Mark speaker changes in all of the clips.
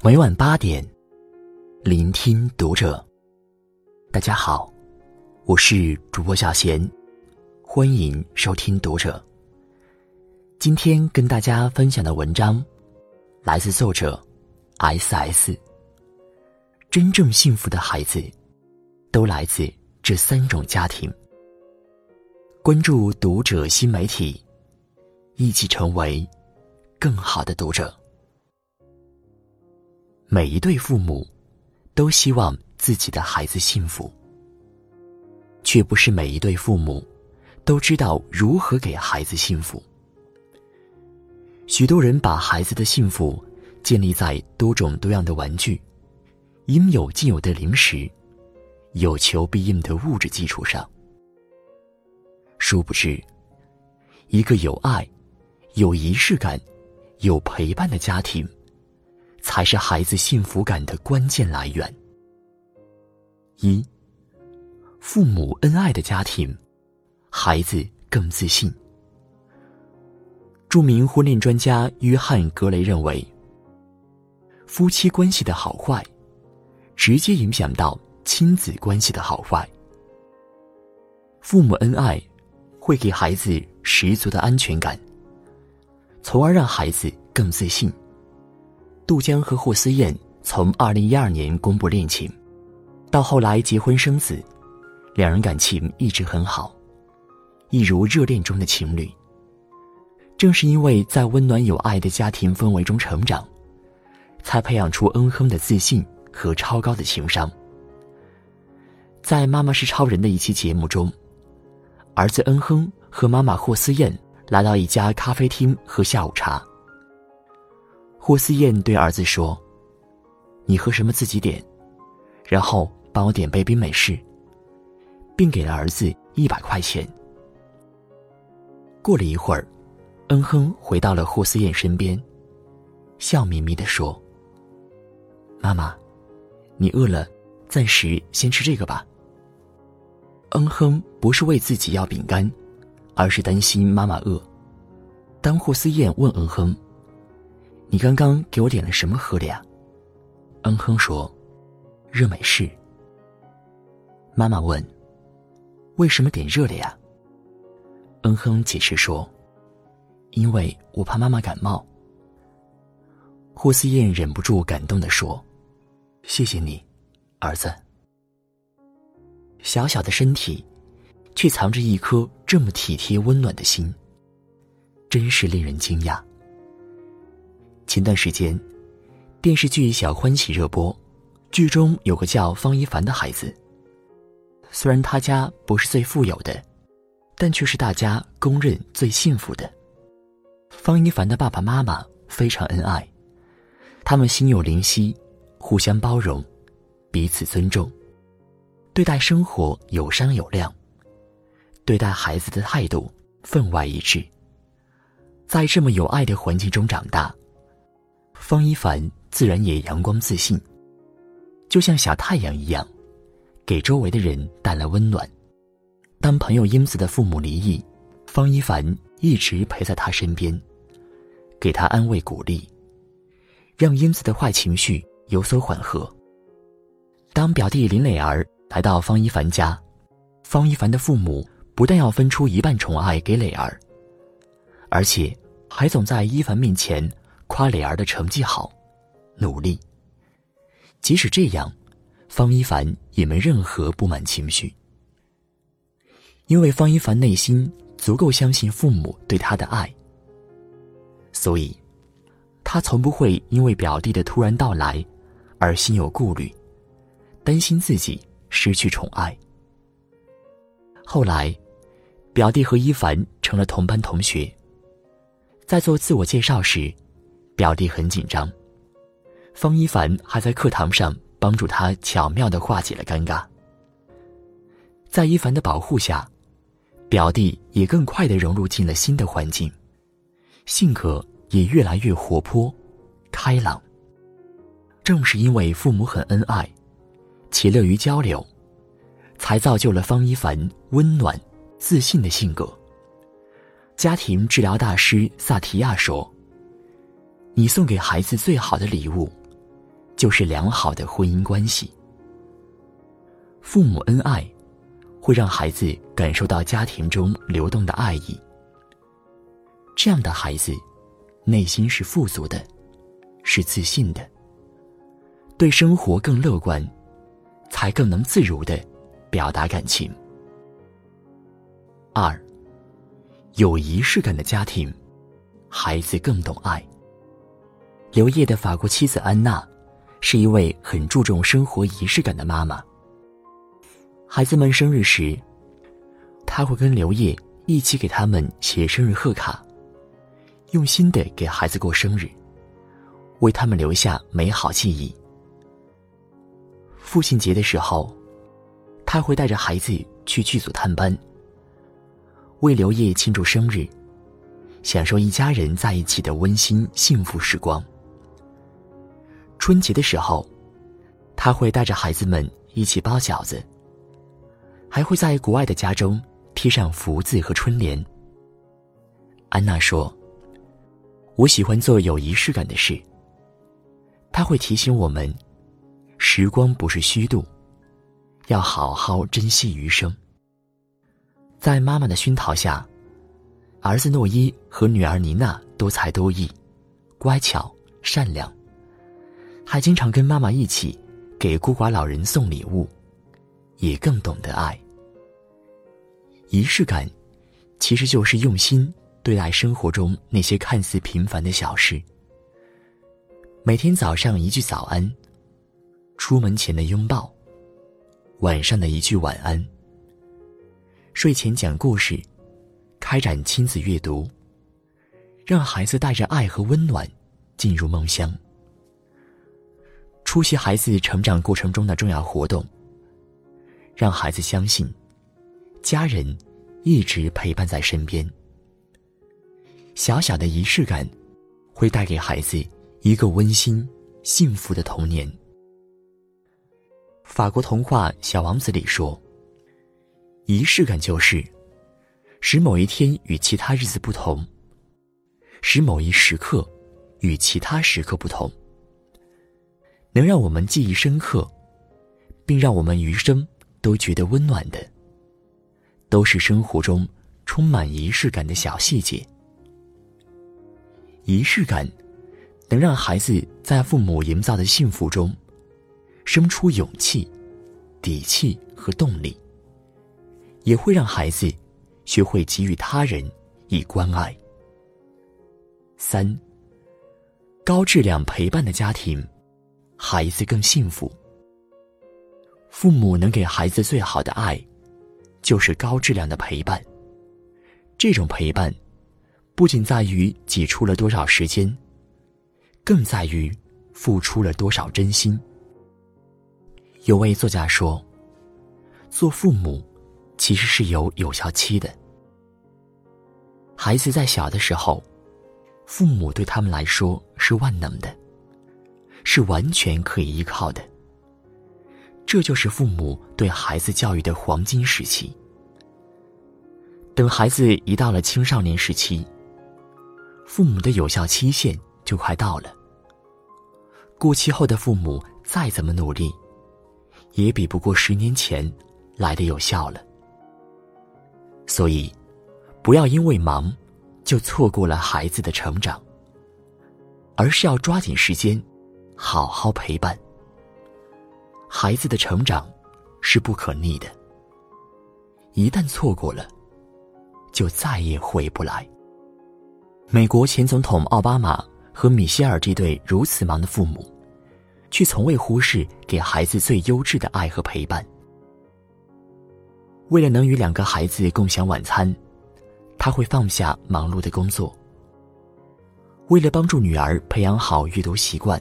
Speaker 1: 每晚八点，聆听读者。大家好，我是主播小贤，欢迎收听读者。今天跟大家分享的文章来自作者 S.S。真正幸福的孩子，都来自这三种家庭。关注读者新媒体，一起成为更好的读者。每一对父母都希望自己的孩子幸福，却不是每一对父母都知道如何给孩子幸福。许多人把孩子的幸福建立在多种多样的玩具、应有尽有的零食、有求必应的物质基础上，殊不知，一个有爱、有仪式感、有陪伴的家庭。才是孩子幸福感的关键来源。一，父母恩爱的家庭，孩子更自信。著名婚恋专家约翰·格雷认为，夫妻关系的好坏，直接影响到亲子关系的好坏。父母恩爱，会给孩子十足的安全感，从而让孩子更自信。杜江和霍思燕从二零一二年公布恋情，到后来结婚生子，两人感情一直很好，一如热恋中的情侣。正是因为在温暖有爱的家庭氛围中成长，才培养出恩亨的自信和超高的情商。在《妈妈是超人》的一期节目中，儿子恩亨和妈妈霍思燕来到一家咖啡厅喝下午茶。霍思燕对儿子说：“你喝什么自己点，然后帮我点杯冰美式。”并给了儿子一百块钱。过了一会儿，恩哼回到了霍思燕身边，笑眯眯的说：“妈妈，你饿了，暂时先吃这个吧。”恩哼不是为自己要饼干，而是担心妈妈饿。当霍思燕问恩哼。你刚刚给我点了什么喝的呀？嗯哼说：“热美式。”妈妈问：“为什么点热的呀？”嗯哼解释说：“因为我怕妈妈感冒。”霍思燕忍不住感动的说：“谢谢你，儿子。”小小的身体，却藏着一颗这么体贴温暖的心，真是令人惊讶。前段时间，电视剧《小欢喜》热播，剧中有个叫方一凡的孩子。虽然他家不是最富有的，但却是大家公认最幸福的。方一凡的爸爸妈妈非常恩爱，他们心有灵犀，互相包容，彼此尊重，对待生活有商有量，对待孩子的态度分外一致。在这么有爱的环境中长大。方一凡自然也阳光自信，就像小太阳一样，给周围的人带来温暖。当朋友英子的父母离异，方一凡一直陪在他身边，给他安慰鼓励，让英子的坏情绪有所缓和。当表弟林磊儿来到方一凡家，方一凡的父母不但要分出一半宠爱给磊儿，而且还总在一凡面前。夸磊儿的成绩好，努力。即使这样，方一凡也没任何不满情绪，因为方一凡内心足够相信父母对他的爱，所以，他从不会因为表弟的突然到来而心有顾虑，担心自己失去宠爱。后来，表弟和一凡成了同班同学，在做自我介绍时。表弟很紧张，方一凡还在课堂上帮助他巧妙的化解了尴尬。在一凡的保护下，表弟也更快的融入进了新的环境，性格也越来越活泼、开朗。正是因为父母很恩爱，且乐于交流，才造就了方一凡温暖、自信的性格。家庭治疗大师萨提亚说。你送给孩子最好的礼物，就是良好的婚姻关系。父母恩爱，会让孩子感受到家庭中流动的爱意。这样的孩子，内心是富足的，是自信的，对生活更乐观，才更能自如的表达感情。二，有仪式感的家庭，孩子更懂爱。刘烨的法国妻子安娜，是一位很注重生活仪式感的妈妈。孩子们生日时，他会跟刘烨一起给他们写生日贺卡，用心的给孩子过生日，为他们留下美好记忆。父亲节的时候，他会带着孩子去剧组探班，为刘烨庆祝生日，享受一家人在一起的温馨幸福时光。春节的时候，他会带着孩子们一起包饺子。还会在国外的家中贴上福字和春联。安娜说：“我喜欢做有仪式感的事。他会提醒我们，时光不是虚度，要好好珍惜余生。”在妈妈的熏陶下，儿子诺伊和女儿妮娜多才多艺、乖巧善良，还经常跟妈妈一起给孤寡老人送礼物。也更懂得爱。仪式感，其实就是用心对待生活中那些看似平凡的小事。每天早上一句早安，出门前的拥抱，晚上的一句晚安。睡前讲故事，开展亲子阅读，让孩子带着爱和温暖进入梦乡。出席孩子成长过程中的重要活动。让孩子相信，家人一直陪伴在身边。小小的仪式感，会带给孩子一个温馨、幸福的童年。法国童话《小王子》里说：“仪式感就是使某一天与其他日子不同，使某一时刻与其他时刻不同，能让我们记忆深刻，并让我们余生。”都觉得温暖的，都是生活中充满仪式感的小细节。仪式感能让孩子在父母营造的幸福中生出勇气、底气和动力，也会让孩子学会给予他人以关爱。三，高质量陪伴的家庭，孩子更幸福。父母能给孩子最好的爱，就是高质量的陪伴。这种陪伴，不仅在于挤出了多少时间，更在于付出了多少真心。有位作家说：“做父母，其实是有有效期的。孩子在小的时候，父母对他们来说是万能的，是完全可以依靠的。”这就是父母对孩子教育的黄金时期。等孩子一到了青少年时期，父母的有效期限就快到了。过期后的父母再怎么努力，也比不过十年前来的有效了。所以，不要因为忙，就错过了孩子的成长，而是要抓紧时间，好好陪伴。孩子的成长是不可逆的，一旦错过了，就再也回不来。美国前总统奥巴马和米歇尔这对如此忙的父母，却从未忽视给孩子最优质的爱和陪伴。为了能与两个孩子共享晚餐，他会放下忙碌的工作。为了帮助女儿培养好阅读习惯，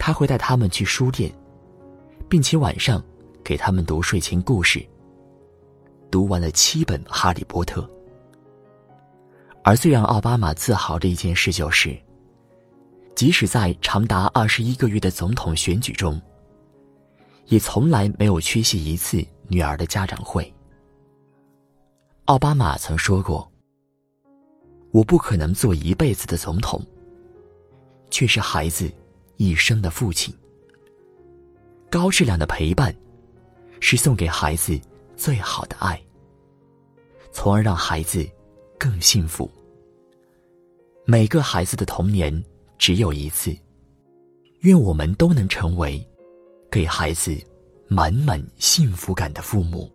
Speaker 1: 他会带他们去书店。并且晚上给他们读睡前故事。读完了七本《哈利波特》，而最让奥巴马自豪的一件事就是，即使在长达二十一个月的总统选举中，也从来没有缺席一次女儿的家长会。奥巴马曾说过：“我不可能做一辈子的总统，却是孩子一生的父亲。高质量的陪伴，是送给孩子最好的爱，从而让孩子更幸福。每个孩子的童年只有一次，愿我们都能成为给孩子满满幸福感的父母。